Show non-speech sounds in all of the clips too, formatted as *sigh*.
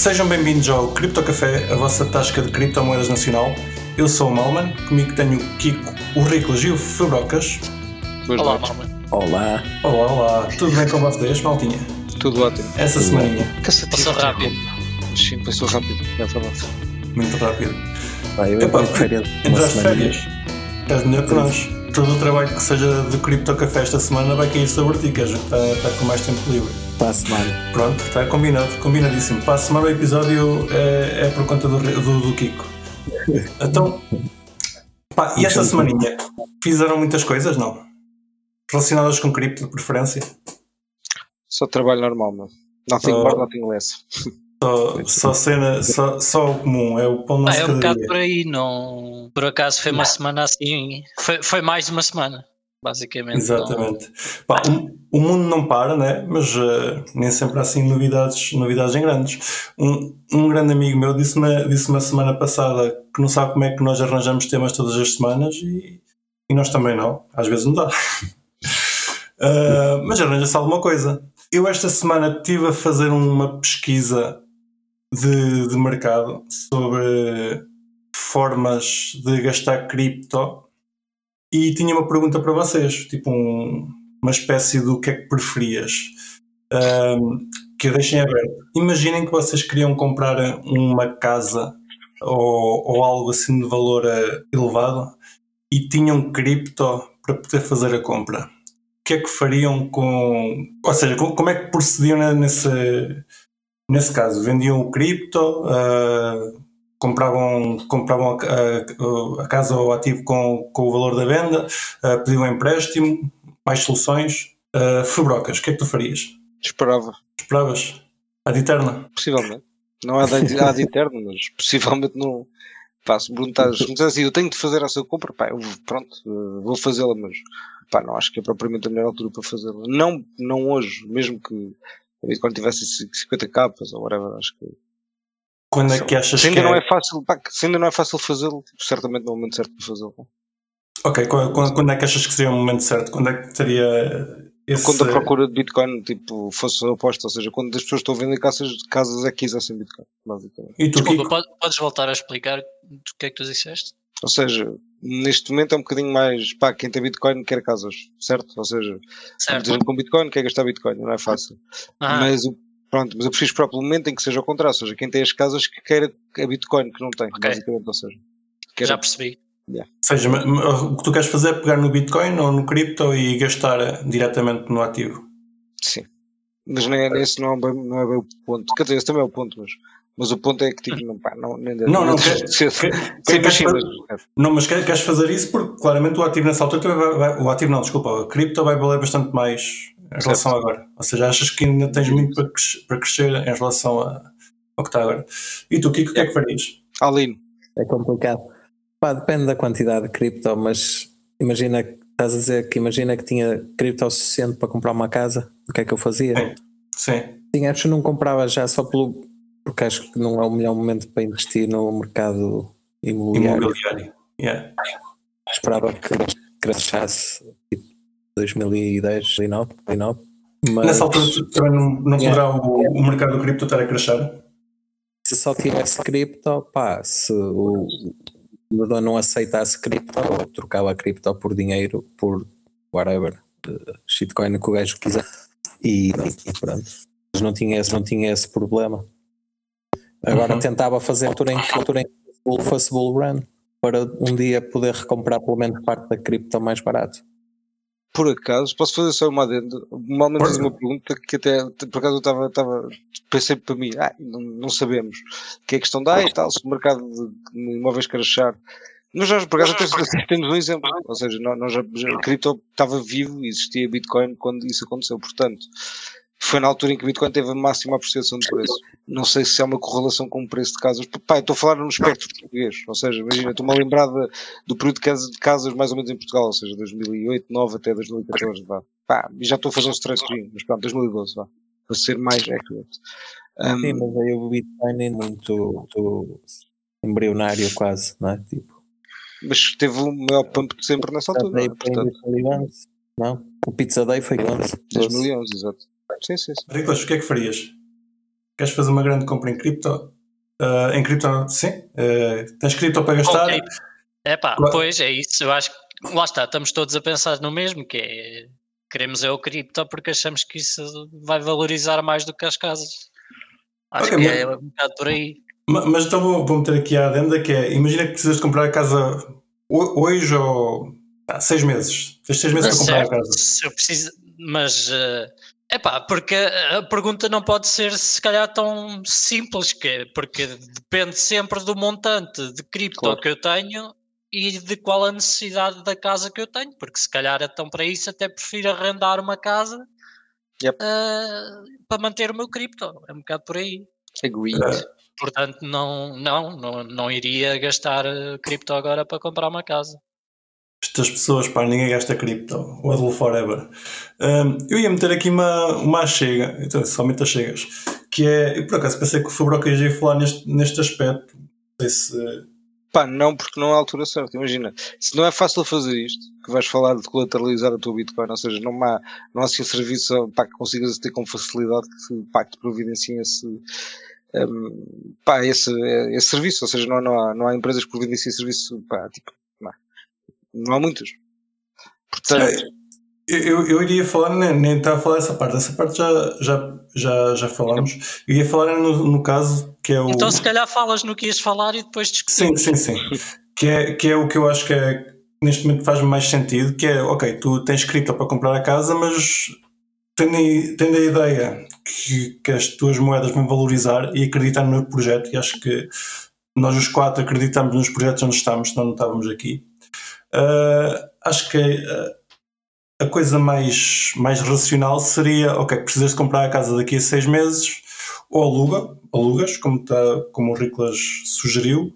Sejam bem-vindos ao Cripto Café, a vossa tasca de criptomoedas nacional. Eu sou o Malman, comigo tenho o Kiko, o Riclas e o Fabrocas. Olá, Malman. Olá. Olá, olá. Tudo bem com vocês, Maltinha? Tudo ótimo. Essa Tudo semaninha. Cansativo. Passou rápido. Sim, passou rápido. É verdade. Muito rápido. Vai, eu Epá, férias. Entraste férias. Estás melhor que nós. Todo o trabalho que seja de Cripto Café esta semana vai cair sobre ti, que está, está com mais tempo livre. Para a semana. Pronto, está combinado, combinadíssimo. Para a semana o episódio é, é por conta do, do, do Kiko. *laughs* Então, pá, e esta semaninha fizeram muitas coisas, não? Relacionadas com cripto, de preferência? Só trabalho normal, não. Nothing uh, more, nothing less. *laughs* Só, só cena, só, só o comum, é o pão na ah, É um bocado por aí, não. Por acaso foi uma semana assim. Foi, foi mais de uma semana, basicamente. Exatamente. Pá, o, o, mundo não para, né? Mas uh, nem sempre há assim novidades, novidades em grandes. Um, um grande amigo meu disse-me disse uma semana passada que não sabe como é que nós arranjamos temas todas as semanas e, e nós também não. Às vezes não dá. uh, *laughs* mas arranja-se alguma coisa. Eu esta semana estive a fazer uma pesquisa de, de mercado sobre formas de gastar cripto e tinha uma pergunta para vocês, tipo um, uma espécie do que é que preferias. Um, que eu deixem aberto. Imaginem que vocês queriam comprar uma casa ou, ou algo assim de valor eh, elevado e tinham cripto para poder fazer a compra. O que é que fariam com. Ou seja, como é que procediam nesse, Nesse caso, vendiam o cripto, uh, compravam, compravam a, a, a, casa ou o ativo com, com o valor da venda, uh, pediam um empréstimo, mais soluções. Uh, Febrocas, o que é que tu farias? Esperava. Esperavas? Ad eterna? Possivelmente. Não há de, ad eterna, mas possivelmente não. Faço perguntas, me assim, eu tenho de fazer essa compra, pá, eu, pronto, vou fazê-la, mas pá, não acho que é propriamente a melhor altura para fazê-la. Não, não hoje, mesmo que quando tivesse 50 capas ou whatever, acho que. Quando é que achas se ainda que não é... é fácil, pá, se ainda não é fácil fazê-lo, certamente não é o momento certo para fazê-lo. Ok, quando, quando, é que achas que seria o momento certo? Quando é que teria esse... Quando a procura de Bitcoin tipo, fosse oposta, ou seja, quando as pessoas estão a vender casas, casas é que quisessem Bitcoin, basicamente. E tu, Desculpa, podes voltar a explicar o que é que tu disseste? Ou seja, neste momento é um bocadinho mais, pá, quem tem Bitcoin quer casas, certo? Ou seja, certo. com Bitcoin quer gastar Bitcoin, não é fácil. Ah. Mas pronto, mas eu prefiro para o momento em que seja o contrário, ou seja, quem tem as casas que queira a Bitcoin, que não tem, okay. basicamente, ou seja. Quer... Já percebi. Yeah. Ou seja, o que tu queres fazer é pegar no Bitcoin ou no cripto e gastar diretamente no ativo. Sim. Mas nem, é, esse não é, bem, não é bem o ponto. Quer dizer, esse também é o ponto, mas mas o ponto é que tipo, não, pá, não, nem não, não, quer, quer, quer, queres fazer, não, mas queres fazer isso porque claramente o ativo nessa altura vai, vai, o ativo não, desculpa, a cripto vai valer bastante mais em relação a agora. Ou seja, achas que ainda tens muito para, para crescer em relação a, ao que está agora. E tu, Kiko, o que é que farias? Alino. É complicado. Pá, depende da quantidade de cripto, mas imagina que estás a dizer que imagina que tinha cripto o suficiente para comprar uma casa, o que é que eu fazia? Sim. Sim. Sim, acho que não comprava já só pelo porque acho que não é o melhor momento para investir no mercado imobiliário. imobiliário. Yeah. Esperava que crescesse tipo 2010, 2009, 2009 mas, Nessa altura também não, não yeah. poderá o, o mercado do cripto estar a crescer? Se só tivesse cripto, pá, se o vendedor não aceitasse cripto, ou trocava a cripto por dinheiro, por whatever, shitcoin que o gajo quiser. E, e pronto. Mas não tinha esse, não tinha esse problema. Agora uhum. tentava fazer altura em que, altura em que fosse bull run para um dia poder recomprar pelo menos parte da cripto mais barato. Por acaso, posso fazer só uma adendo? Malmente fiz uma pergunta que até, por acaso eu estava, estava pensei para mim, ah, não, não sabemos que é a questão da ah, e tal, se o mercado de imóveis crachar. Nós já, por acaso, temos um exemplo, ou seja, nós, nós já, já, a cripto estava vivo e existia Bitcoin quando isso aconteceu, portanto, foi na altura em que o Bitcoin teve a máxima apreciação de preço. Não sei se há uma correlação com o preço de casas. Pá, estou a falar no espectro português. Ou seja, imagina, estou-me a lembrar de, do período de casas, de casas, mais ou menos em Portugal, ou seja, 2008, 2009 até 2014. Vá. Pá, já estou a fazer um stress screen, mas pronto, 2012, vá. Para ser mais accurate. Um, Sim, mas aí o Bitcoin é muito, muito embrionário quase, não é? Tipo. Mas teve o maior pump de sempre nessa altura. Não, é? Portanto, não, o Pizza Day foi 11. 2011, exato. Sim, sim, sim. O que é que farias? queres fazer uma grande compra em cripto, uh, em cripto, sim, uh, tens cripto para gastar. Okay. É pá, pois é isso. Eu acho que lá está, estamos todos a pensar no mesmo, que é queremos é o cripto porque achamos que isso vai valorizar mais do que as casas. Acho okay, que é mas, é um bocado por aí. Mas então vou, vou meter aqui a adenda que é, imagina que precisas de comprar a casa hoje ou ah, seis meses. Tens seis meses para comprar certo, a casa. Se eu preciso, mas uh, Epá, porque a pergunta não pode ser se calhar tão simples, que, porque depende sempre do montante de cripto claro. que eu tenho e de qual a necessidade da casa que eu tenho, porque se calhar então para isso até prefiro arrendar uma casa yep. uh, para manter o meu cripto. É um bocado por aí. Agreed. Portanto, não, não, não, não iria gastar cripto agora para comprar uma casa estas pessoas, pá, ninguém gasta cripto, o Adolfo Forever. Um, eu ia meter aqui uma, uma chega, então, somente as chegas, que é, eu por acaso pensei que o Fabroca ia falar neste, neste aspecto, não sei se... Pá, não, porque não é a altura certa, imagina, se não é fácil fazer isto, que vais falar de colateralizar a tua Bitcoin, ou seja, não há, não há assim um serviço pá, que consigas ter com facilidade que, pá, que te providenciem esse... Um, pá, esse, esse serviço, ou seja, não, não, há, não há empresas que providenciem serviço, pá, tipo, não há muitas. Portanto, eu, eu iria falar, nem, nem estava a falar essa parte, essa parte já, já, já, já falamos. Eu ia falar no, no caso que é o. Então, se calhar, falas no que ias falar e depois discutimos. Sim, sim, sim. que, é, que é o que eu acho que é, neste momento faz mais sentido: que é, ok, tu tens cripto para comprar a casa, mas tendo, tendo a ideia que, que as tuas moedas vão valorizar e acreditar no projeto, e acho que nós os quatro acreditamos nos projetos onde estamos, senão não estávamos aqui. Uh, acho que uh, a coisa mais, mais racional seria: ok, precisas de comprar a casa daqui a seis meses, ou aluga, alugas, como, tá, como o Riclas sugeriu,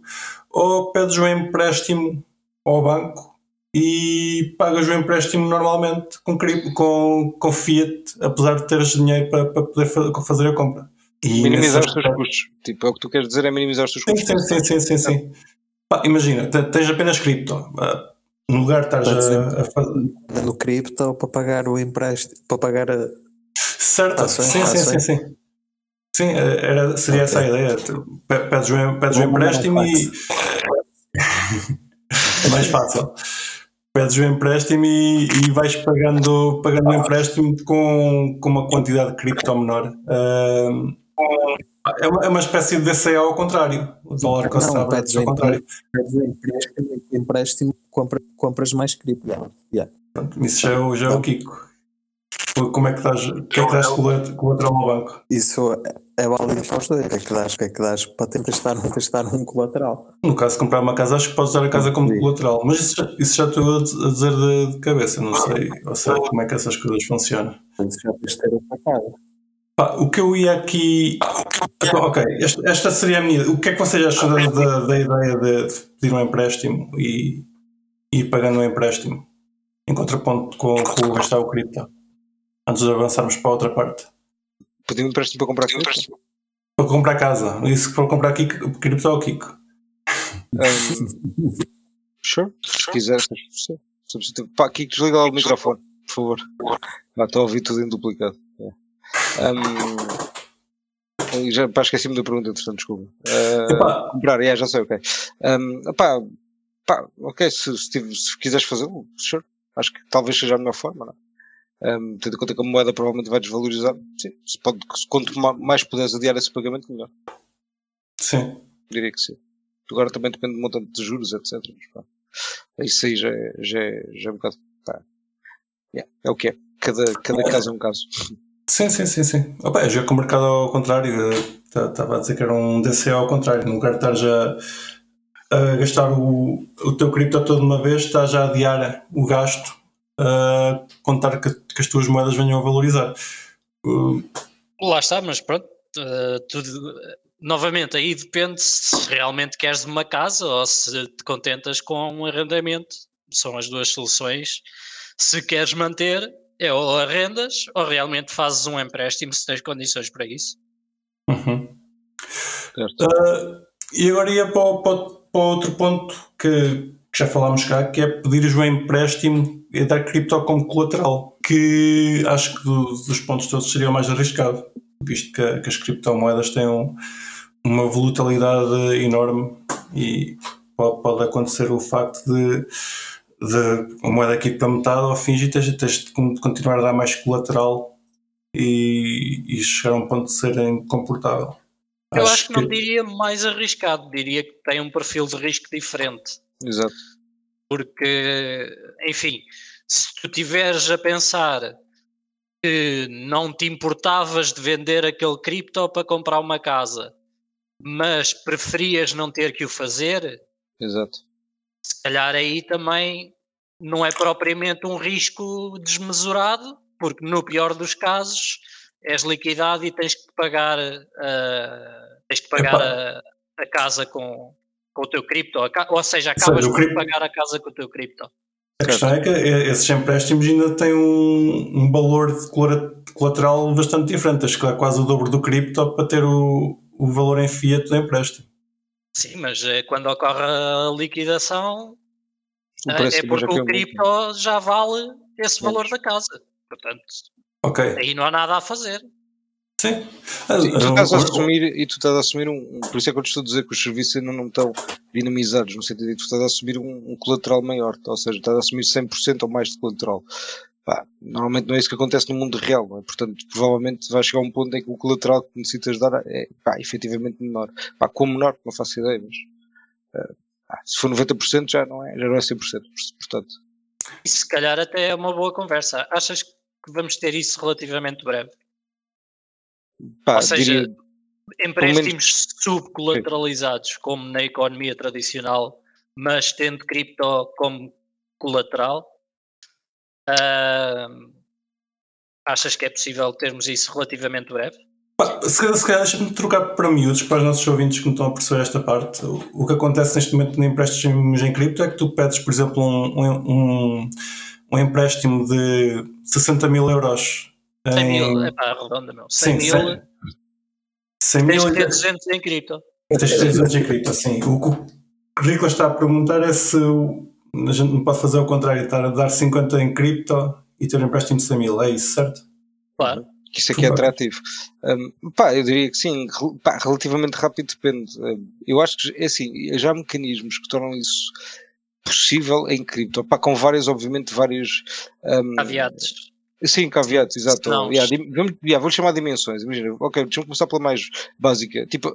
ou pedes um empréstimo ao banco e pagas o empréstimo normalmente com, com, com Fiat, apesar de teres dinheiro para, para poder fazer a compra. E minimizar os teus custos. Tipo, é o que tu queres dizer é minimizar os teus custos. Sim, sim, sim. sim, sim. Imagina, tens apenas cripto. No lugar de estares a, a fazer. No cripto para pagar o empréstimo, para pagar a. Certo, ações, sim, sim, sim, sim. Sim, era, seria okay. essa a ideia. Pedes o, pedes o empréstimo e. *laughs* é mais fácil. Pedes o empréstimo e, e vais pagando, pagando o empréstimo com, com uma quantidade de cripto menor. Uh, é uma, é uma espécie de DCA ao contrário. O dólar cost não, pedes ao contrário. Pedes empréstimo, empréstimo compra, compras mais cripto. Yeah. Isso já é, já é o Kiko. Como é que estás? O que é que dás colateral ao banco? Isso é válido para os dois. O que é que dás, o que é que dás para testar, testar um colateral? No caso de comprar uma casa, acho que podes usar a casa como colateral. Mas isso já, isso já estou a dizer de, cabeça, não sei. Ou seja, como é que essas coisas funcionam. Isso já tens de ter outra casa. Pá, o que eu ia aqui. Ok, esta, esta, seria a minha. O que é que vocês acham da, da, da ideia de pedir um empréstimo e, ir pagando um empréstimo em contraponto com, com o gastar o cripto? Antes de avançarmos para a outra parte. Pedir um empréstimo para comprar cripto? Para comprar casa. Isso para comprar Kiko, cripto ao Kiko. Um, sure. Se quiseres, Pá, Kiko, desliga o microfone, por favor. Ah, estou a ouvir tudo em duplicado. Um, já pá, esqueci-me da pergunta, entretanto, desculpa. Uh, comprar, yeah, já sei, ok. Um, pá, pá, ok, se, se, se quiseres fazê-lo, sure. acho que talvez seja a melhor forma, não é? um, tendo em conta que a moeda provavelmente vai desvalorizar, sim, se pode, quanto mais puderes adiar esse pagamento, melhor. Sim. Diria que sim. Agora também depende do montante de juros, etc. Mas, pá, isso aí já é, já é, já é um bocado. Pá, yeah, é o que é. Cada, cada caso é um caso. Sim, sim, sim, sim. Opa, jogo com o mercado ao contrário. Estava a dizer que era um DCA ao contrário. Não quero estar já a gastar o, o teu cripto toda uma vez, estás já a adiar o gasto a contar que, que, as tuas moedas venham a valorizar. Uh, Lá está, mas pronto, uh, tudo, novamente aí depende se realmente queres uma casa ou se te contentas com um arrendamento. São as duas soluções. Se queres manter, é ou arrendas ou realmente fazes um empréstimo se tens condições para isso. Uhum. Uh, e agora ia para, o, para, para outro ponto que, que, já falámos cá, que é pedir o empréstimo e dar cripto como colateral, que acho que do, dos pontos todos seria o mais arriscado. visto que, que as criptomoedas têm um, uma volatilidade enorme e pode acontecer o facto de, de a moeda aqui para metade ao fim e tens, tens de continuar a dar mais colateral e, e chegar a um ponto de ser incomportável. Eu acho, acho que, que não diria mais arriscado, diria que tem um perfil de risco diferente. Exato. Porque, enfim, se tu tiveres a pensar que não te importavas de vender aquele cripto para comprar uma casa, mas preferias não ter que o fazer, Exato. Se calhar aí também não é propriamente um risco desmesurado, porque no pior dos casos és liquidado e tens que pagar, uh, tens que pagar a, a, casa com, com o teu cripto, ou seja, acabas por cripto... pagar a casa com o teu cripto. A questão é que esses empréstimos ainda têm um, um valor de colateral bastante diferente, acho que é quase o dobro do cripto para ter o, o valor em fiat do empréstimo. Sim, mas eh, quando ocorre a liquidação é porque o cripto já vale esse valor da casa. Portanto, okay. aí não há nada a fazer. Sim. Sim tu estás a assumir, e tu estás a assumir um. Por isso é que eu te estou a dizer que os serviços ainda não estão dinamizados, no sentido de que tu estás a assumir um, um colateral maior, ou seja, estás a assumir 100% ou mais de colateral. Pá, normalmente não é isso que acontece no mundo real, é? portanto, provavelmente vai chegar a um ponto em que o colateral que necessitas dar é pá, efetivamente menor. Pá, como menor, não faço ideia, mas uh, pá, se for 90% já não é, já não é 100%, portanto. E se calhar até é uma boa conversa. Achas que vamos ter isso relativamente breve? Pá, Ou seja, diria, empréstimos menos... subcolateralizados, Sim. como na economia tradicional, mas tendo cripto como colateral Uh, achas que é possível termos isso relativamente breve? Se, se calhar deixa-me trocar para miúdos, para os nossos ouvintes que não estão a perceber esta parte. O, o que acontece neste momento no empréstimos em cripto é que tu pedes, por exemplo, um, um, um empréstimo de 60 mil euros. 100 em... mil, é pá, redonda, meu. 100 sim, mil. 100 mil. Tens que ter 200 em cripto. Tens que ter 200 em cripto, sim. O que o Rico está a perguntar é se a gente não pode fazer o contrário, estar a dar 50 em cripto e ter um empréstimo de 100 mil, é isso, certo? Claro. Isso aqui é atrativo. Um, pá, eu diria que sim, pá, relativamente rápido depende. Um, eu acho que, é assim, já há mecanismos que tornam isso possível em cripto, pá, com várias, obviamente, vários... Um, caveatos. Sim, caveatos, exato. Yeah, vamos, yeah, vou chamar dimensões. Imagina, ok, deixa-me começar pela mais básica. Tipo,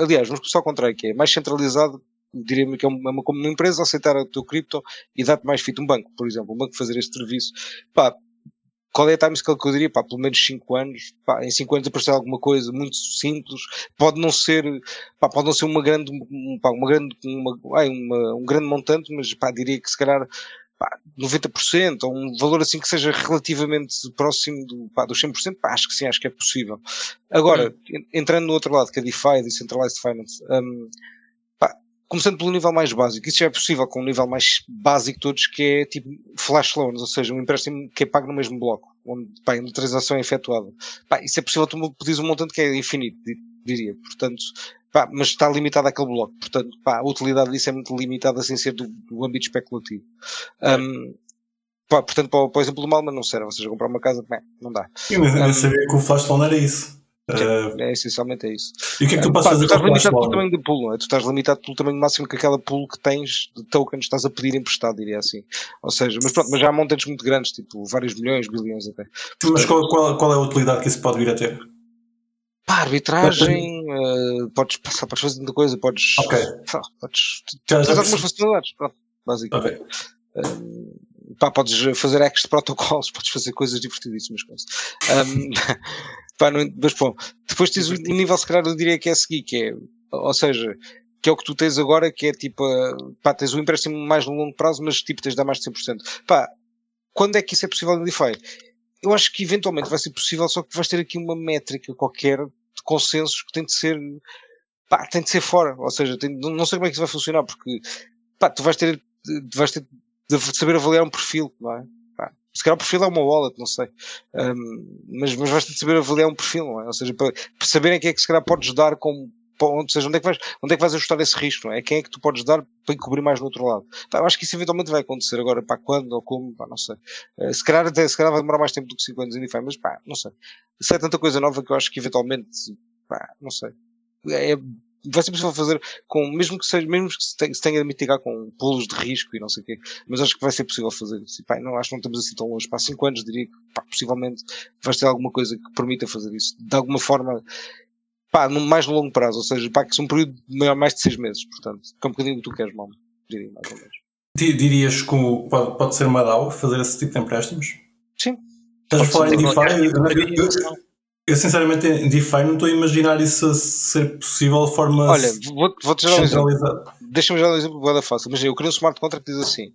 aliás, vamos começar ao contrário, que é mais centralizado diria-me que é uma, uma, como uma empresa aceitar o teu cripto e dar-te mais fit um banco, por exemplo, um banco fazer este serviço. Pá, qual é a timescale que eu diria? Pá, pelo menos 5 anos. Pá, em 5 anos aparecer alguma coisa muito simples. Pode não ser, pá, pode não ser uma grande, pá, uma grande, uma, ai, uma, um grande montante, mas pá, diria que se calhar pá, 90% ou um valor assim que seja relativamente próximo do, pá, dos 100%, pá, acho que sim, acho que é possível. Agora, entrando no outro lado, que é DeFi, Decentralized Finance, um, começando pelo nível mais básico, isso já é possível com o nível mais básico de todos, que é tipo flash loans, ou seja, um empréstimo que é pago no mesmo bloco, onde pá, a transação é efetuada. Pá, isso é possível, tu pedires um montante que é infinito, diria. Portanto, pá, mas está limitado àquele bloco. Portanto, pá, a utilidade disso é muito limitada sem ser do, do âmbito especulativo. Um, pá, portanto, para, para o exemplo do Malma não serve, ou seja, comprar uma casa, não dá. Eu um, sabia que o flash loan era isso. Uh, é, essencialmente é isso. E o que é que tu podes fazer tu estás limitado pelo tamanho do pool, não é? Tu estás limitado pelo tamanho máximo que aquela pool que tens de tokens estás a pedir emprestado, diria assim. Ou seja, mas pronto, mas já há montantes muito grandes, tipo vários milhões, bilhões até. Mas qual, qual, qual, é a utilidade que isso pode vir a ter? Pá, arbitragem, uh, podes passar, podes fazer muita coisa, podes. Ok. Podes. Tens algumas facilidades, pronto, basicamente. Okay. Uh, pá, podes fazer hacks de protocolos, *laughs* podes fazer coisas divertidíssimas com isso. Um, *laughs* Pá, não, mas bom, depois tens o, nível, se calhar, eu diria que é a seguir, que é, ou seja, que é o que tu tens agora, que é tipo, pá, tens o empréstimo mais no longo prazo, mas tipo, tens de dar mais de 100%. Pá, quando é que isso é possível no DeFi? Eu acho que eventualmente vai ser possível, só que vais ter aqui uma métrica qualquer de consensos que tem de ser, pá, tem de ser fora. Ou seja, tem, não sei como é que isso vai funcionar, porque, pá, tu vais ter, vais ter de saber avaliar um perfil, não é? se calhar o perfil é uma wallet, não sei. Um, mas, mas vais ter de saber avaliar um perfil, não é? Ou seja, para, para saberem que é que se calhar podes dar como ou seja, onde é, que vais, onde é que vais ajustar esse risco, não é? Quem é que tu podes dar para cobrir mais no outro lado? Pá, eu acho que isso eventualmente vai acontecer agora, pá, quando ou como, pá, não sei. Uh, se, calhar, se calhar vai demorar mais tempo do que 5 anos DeFi, mas pá, não sei. Isso é tanta coisa nova que eu acho que eventualmente, pá, não sei. É, vai ser possível fazer com, mesmo que seja, mesmo que se tenha, se tenha de mitigar com pulos de risco e não sei o quê, mas acho que vai ser possível fazer isso. E, pá, não, acho que não estamos assim tão longe. Para 5 anos diria que, pá, possivelmente vais ter alguma coisa que permita fazer isso. De alguma forma, pá, no, mais no longo prazo, ou seja, pá, que são um período de maior, mais de 6 meses, portanto, que é um bocadinho o que tu queres, mal, diria, mais ou menos. Dirias que pode, pode ser uma DAO fazer esse tipo de empréstimos? Sim. Estás a falar em DeFi? Eu sinceramente em DeFi não estou a imaginar isso ser possível de forma Olha, vou-te vou já um exemplo. Deixa-me já dar um exemplo da fácil. Mas eu queria um smart contract que diz assim.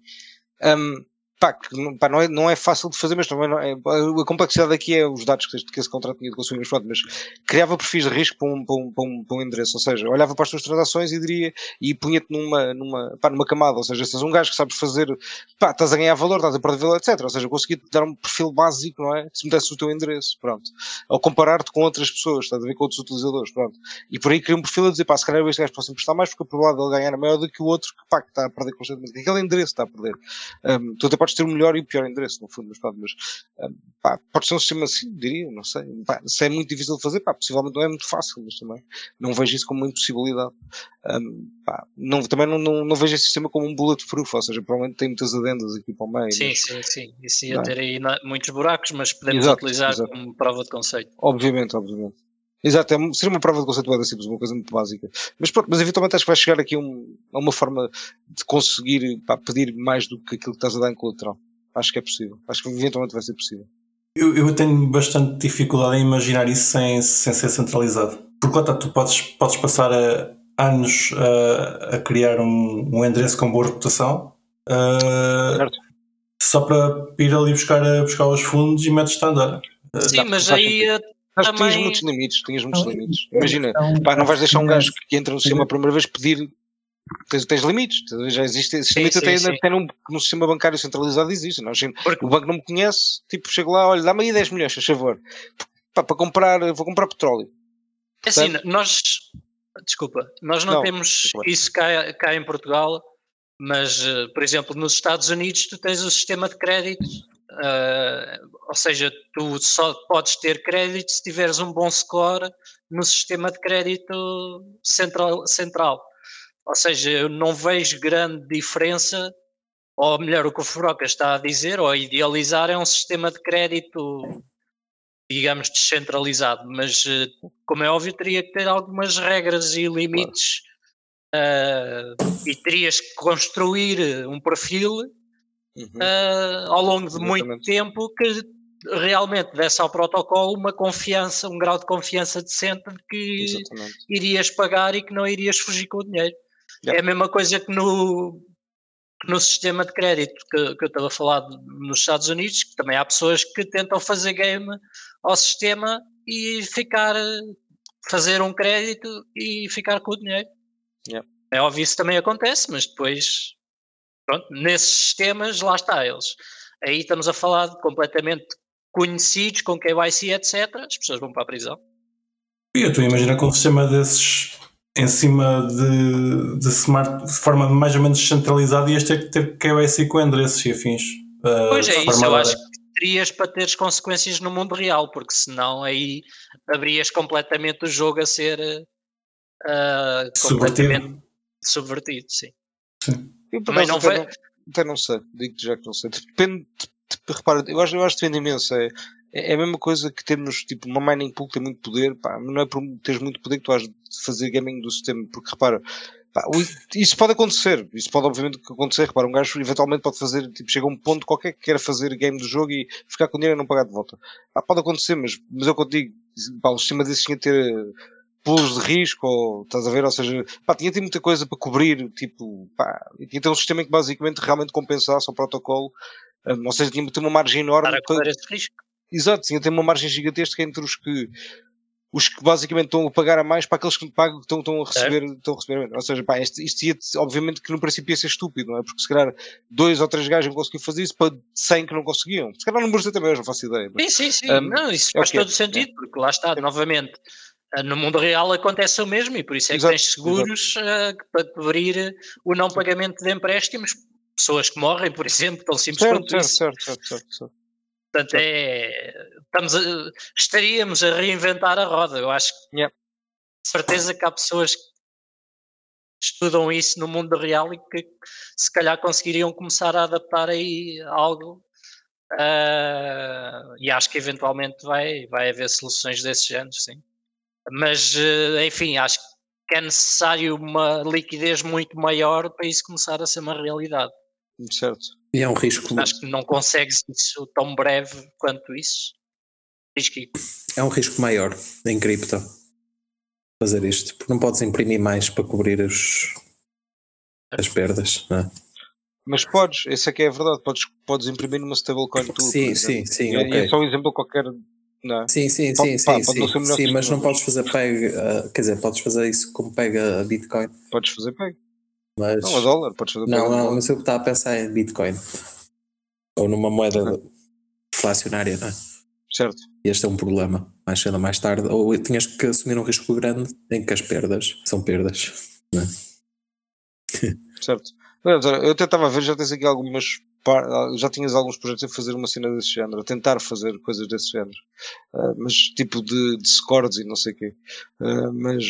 Um, pá, que, pá, não, é, não é fácil de fazer, mas também não é, a complexidade aqui é os dados que, que esse contrato tinha de consumir, mas, pronto, mas criava perfis de risco para um, para, um, para, um, para um endereço, ou seja, olhava para as tuas transações e diria, e punha-te numa, numa, pá, numa camada, ou seja, se és um gajo que sabes fazer, pá, estás a ganhar valor, estás a perder valor, etc. Ou seja, consegui dar um perfil básico, não é? Se me desse o teu endereço, pronto. Ou comparar-te com outras pessoas, estás a ver com outros utilizadores, pronto. E por aí cria um perfil a dizer, pá, se calhar este gajo posso emprestar mais porque a probabilidade de ele ganhar é maior do que o outro que, pá, que está a perder constantemente. Aquele endereço está a perder. Um, tu até podes ter o melhor e o pior endereço, no fundo, mas pá, mas, pá, pode ser um sistema assim, diria, não sei. Pá, se é muito difícil de fazer, pá, possivelmente não é muito fácil, mas também não vejo isso como uma impossibilidade. Um, pá, não, também não, não, não, vejo esse sistema como um bulletproof, ou seja, provavelmente tem muitas adendas aqui para o meio. Sim, mas, sim, sim. Isso ia ter aí muitos buracos, mas podemos exato, utilizar exato. como prova de conceito. Obviamente, obviamente. Exato, é, seria uma prova de conceito bem simples, uma coisa muito básica. Mas pronto, mas eventualmente acho que vai chegar aqui um, a uma forma de conseguir pá, pedir mais do que aquilo que estás a dar em colateral. Acho que é possível. Acho que eventualmente vai ser possível. Eu, eu tenho bastante dificuldade em imaginar isso sem, sem ser centralizado. Porque lá tu podes, podes passar a, anos a, a criar um, um endereço com boa reputação uh, só para ir ali buscar, buscar os fundos e metes-te a andar. Sim, mas aí Acho que tinhas muitos limites, tinhas muitos limites. Imagina, pá, não vais deixar um gajo que entra no sistema a primeira vez pedir tens, tens limites, já existe esses limites até, sim. até num, no sistema bancário centralizado existe. Não? Porque... O banco não me conhece, tipo, chego lá, olha, dá-me aí 10 milhões, a favor, para, para comprar, vou comprar petróleo. É assim, nós, desculpa, nós não, não temos isso cá, cá em Portugal, mas, eh, por exemplo, nos Estados Unidos tu tens o sistema de crédito, uh, ou seja, tu só podes ter crédito se tiveres um bom score no sistema de crédito central. central. Ou seja, eu não vejo grande diferença, ou melhor, o que o Furoca está a dizer, ou a idealizar, é um sistema de crédito, digamos, descentralizado, mas eh, como é óbvio, teria que ter algumas regras e limites. Uh, e terias que construir um perfil uhum. uh, ao longo de Exatamente. muito tempo que realmente desse ao protocolo uma confiança, um grau de confiança decente de que Exatamente. irias pagar e que não irias fugir com o dinheiro. É a mesma coisa que no, que no sistema de crédito que, que eu estava a falar nos Estados Unidos, que também há pessoas que tentam fazer game ao sistema e ficar, fazer um crédito e ficar com o dinheiro. Yeah. É óbvio isso também acontece, mas depois, pronto, nesses sistemas, lá está eles. Aí estamos a falar de completamente conhecidos, com KYC, etc. As pessoas vão para a prisão. E eu estou a imaginar que um sistema desses em cima de, de, smart, de forma mais ou menos descentralizada ias ter que ter KYC com endereços e afins. Uh, pois é, isso eu acho que terias para teres consequências no mundo real, porque senão aí abrias completamente o jogo a ser uh, subvertido. subvertido, sim. sim. Eu também não até, vai... até não sei, digo-te já que não sei. Depende, repara, eu acho, eu acho que depende imenso. É, é, é a mesma coisa que termos tipo uma mining pool que tem muito poder, pá, não é por teres muito poder que tu has de fazer gaming do sistema, porque repara, pá, isso pode acontecer, isso pode obviamente acontecer, repara, um gajo eventualmente pode fazer, tipo, chega a um ponto qualquer que queira fazer game do jogo e ficar com dinheiro e não pagar de volta. Pá, pode acontecer, mas, mas é o que eu digo, pá, o sistema desse tinha de ter pulos de risco, ou estás a ver, ou seja, pá, tinha ter muita coisa para cobrir, tipo, pá, tinha ter um sistema que basicamente realmente compensasse o protocolo, um, ou seja, tinha ter uma margem enorme para, para... esse risco. Exato, tinha tem uma margem gigantesca entre os que os que basicamente estão a pagar a mais para aqueles que pagam estão, estão a receber, é. estão a receber Ou seja, pá, isto, isto ia, obviamente que no princípio ia ser estúpido, não é? Porque se calhar dois ou três gajos não conseguiam fazer isso para 100 que não conseguiam. Se calhar Bursa também, eu não faço ideia. Mas, sim, sim, sim. Um, não, isso é faz é. todo o sentido, é. porque lá está, novamente, no mundo real acontece o mesmo e por isso é que Exato, tens seguros uh, para cobrir o não pagamento de empréstimos. Pessoas que morrem, por exemplo, tão simples Certo, quanto certo, isso. certo, certo, certo, certo. Portanto, é, estamos a- estaríamos a reinventar a roda. Eu acho que Yep. de certeza que há pessoas que estudam isso no mundo real e que se calhar conseguiriam começar a adaptar aí algo. Ah, e acho que eventualmente vai, vai haver soluções desse género, sim. Mas, eh, enfim, acho que é necessário uma liquidez muito maior para isso começar a ser uma realidade. Certo. E é um risco, Acho que não consegues isso tão breve quanto isso. É um risco maior em cripto fazer isto, porque não podes imprimir mais para cobrir os, as perdas. Não é? Mas podes, essa é que é a verdade, podes, podes imprimir numa stablecoin tua. por Sim, sim, sim, é- e ok. é só um exemplo qualquer. Não é? Sim, sim, Pode- sim, pá, sim, pode sim, sim, mas não podes fazer pega, ah, quer dizer, podes fazer isso como pega a Bitcoin, Podes fazer peg. mas Não, a dólar, podes fazer não, peg não, mas eu estava a pensar em Bitcoin ou numa moeda inflacionária, não é? Certo. E este é um problema, mais cedo ou mais tarde, ou tinhas que assumir um risco grande em que as perdas são perdas. não é? *laughs* Certo. Eu até estava a ver, já tens aqui algumas. Par- Já tinhas alguns projetos a fazer uma cena desse género, a tentar fazer coisas desse género, Ah, mas tipo de, de scores e não sei o quê. Ah, mas,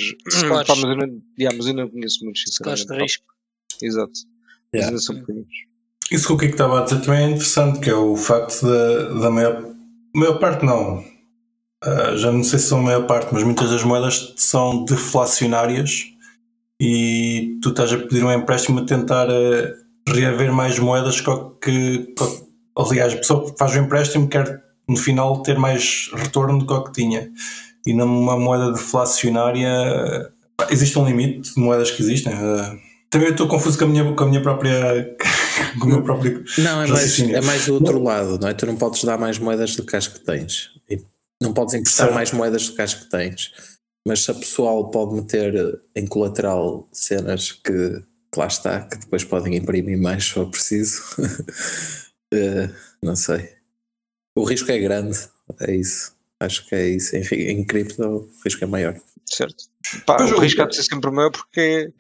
pá, mas, eu não, yeah, mas eu não conheço muito, sinceramente. de risco. Exato. Mas Yeah. ainda são pequeninos. Isso que o Kiko estava a dizer também é interessante, que é o facto da, da maior, maior parte não. Ah, já não sei se são a maior parte, mas muitas das moedas são deflacionárias e tu estás a pedir um empréstimo a tentar ah, reaver mais moedas que, que, aliás, a pessoa que faz o empréstimo quer no final ter mais retorno do que o que tinha. E numa moeda deflacionária existe um limite de moedas que existem. ah. também estou confuso com a minha, com a minha própria *laughs* com o meu próprio Não, é mais, é mais do outro lado, não é? Tu não podes dar mais moedas do que as que tens. E não podes emprestar Certo. mais moedas do que as que tens. Mas se a pessoal pode meter em colateral cenas que, que lá está, que depois podem imprimir mais se for preciso, *laughs* eh, não sei. O risco é grande, é isso. Acho que é isso. Em, em cripto o risco é maior. Certo. Pá, o eu- risco há de ser sempre maior porque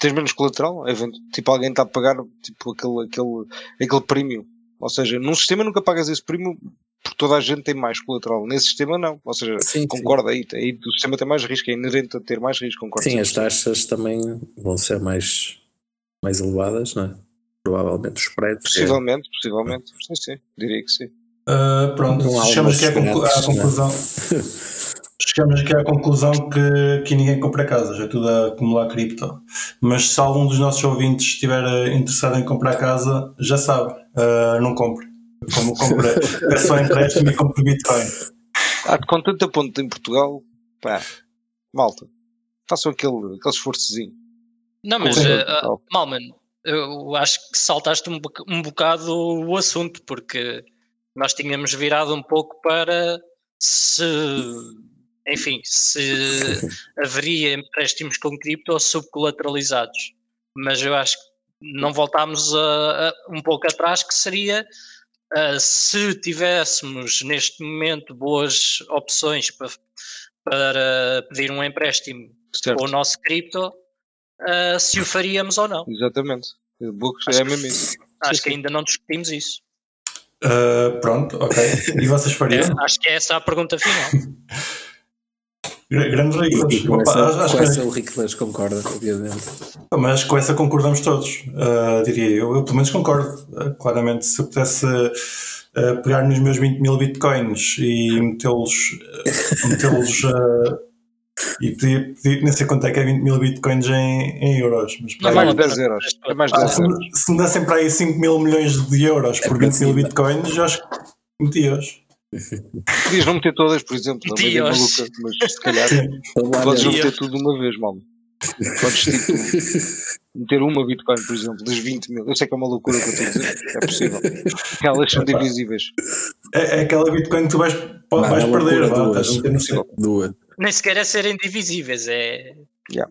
tens menos colateral. evento- Tipo, alguém está a pagar tipo, aquele, aquele, aquele prémio. Ou seja, num sistema nunca pagas esse prémio porque toda a gente tem mais colateral. Nesse sistema não. Ou seja, Sim, concorda aí, aí o sistema tem mais risco, é inerente a ter mais risco, concordo. Sim, as 100%. taxas também vão ser mais, mais elevadas, não é? Provavelmente os spreads. é- Possivelmente, possivelmente. Sim, sim, diria que sim. Uh, pronto, chegamos aqui à, algumas conclu- à grátis, conclusão. *laughs* Chegamos aqui à conclusão que, que ninguém compra casas, é tudo a acumular cripto. Mas se algum dos nossos ouvintes estiver interessado em comprar casa, já sabe, uh, não compre. Como compra, é só empréstimo e compre Bitcoin. Ah, com tanta ponta em Portugal, pá, malta, façam aquele, aquele esforçozinho. Não, mas, Correto, eh, ah. Malman, eu acho que saltaste um, boca- um bocado o assunto, porque nós tínhamos virado um pouco para se, enfim, se haveria empréstimos com cripto ou subcolateralizados. Mas eu acho que não voltámos a, a- um pouco atrás, que seria ah, se tivéssemos neste momento boas opções para, para pedir um empréstimo Certo, com o nosso cripto, ah, se o faríamos ou não. exatamente. Questão, Acho é que- mesmo isso. Acho Sim, que ainda não discutimos isso. Uh, pronto, ok. E vocês fariam? *laughs* Acho que é essa a pergunta final. *laughs* Gra- Grandes ricos. e com, Opa, essa, acho com que- essa o Rickles concorda, obviamente. Mas com essa concordamos todos, uh, diria eu. Eu pelo menos concordo. Uh, claramente, se eu pudesse uh, pegar nos meus 20 mil bitcoins e metê-los. uh, metê-los uh, e pedir, pedir, nem sei quanto é que é 20 mil bitcoins em, em euros. Mas É mais aí, de 10 euros. É mais de ah, 10 se, euros. me- se me dessem para aí 5 mil milhões de euros por para 20 mil bitcoins, eu acho que metia-os. Podias não meter todas, por exemplo, não é maluca, mas se calhar podes não meter tudo de uma vez, mal. Podes tipo, meter uma Bitcoin, por exemplo, das 20 mil. Eu sei que é uma loucura que eu estou a dizer, é possível. *laughs* Elas são divisíveis. É, é aquela bitcoin que tu vais, Não, vais é perder. loucura, vá, duas. duas. Nem sequer é serem divisíveis, é. Yeah.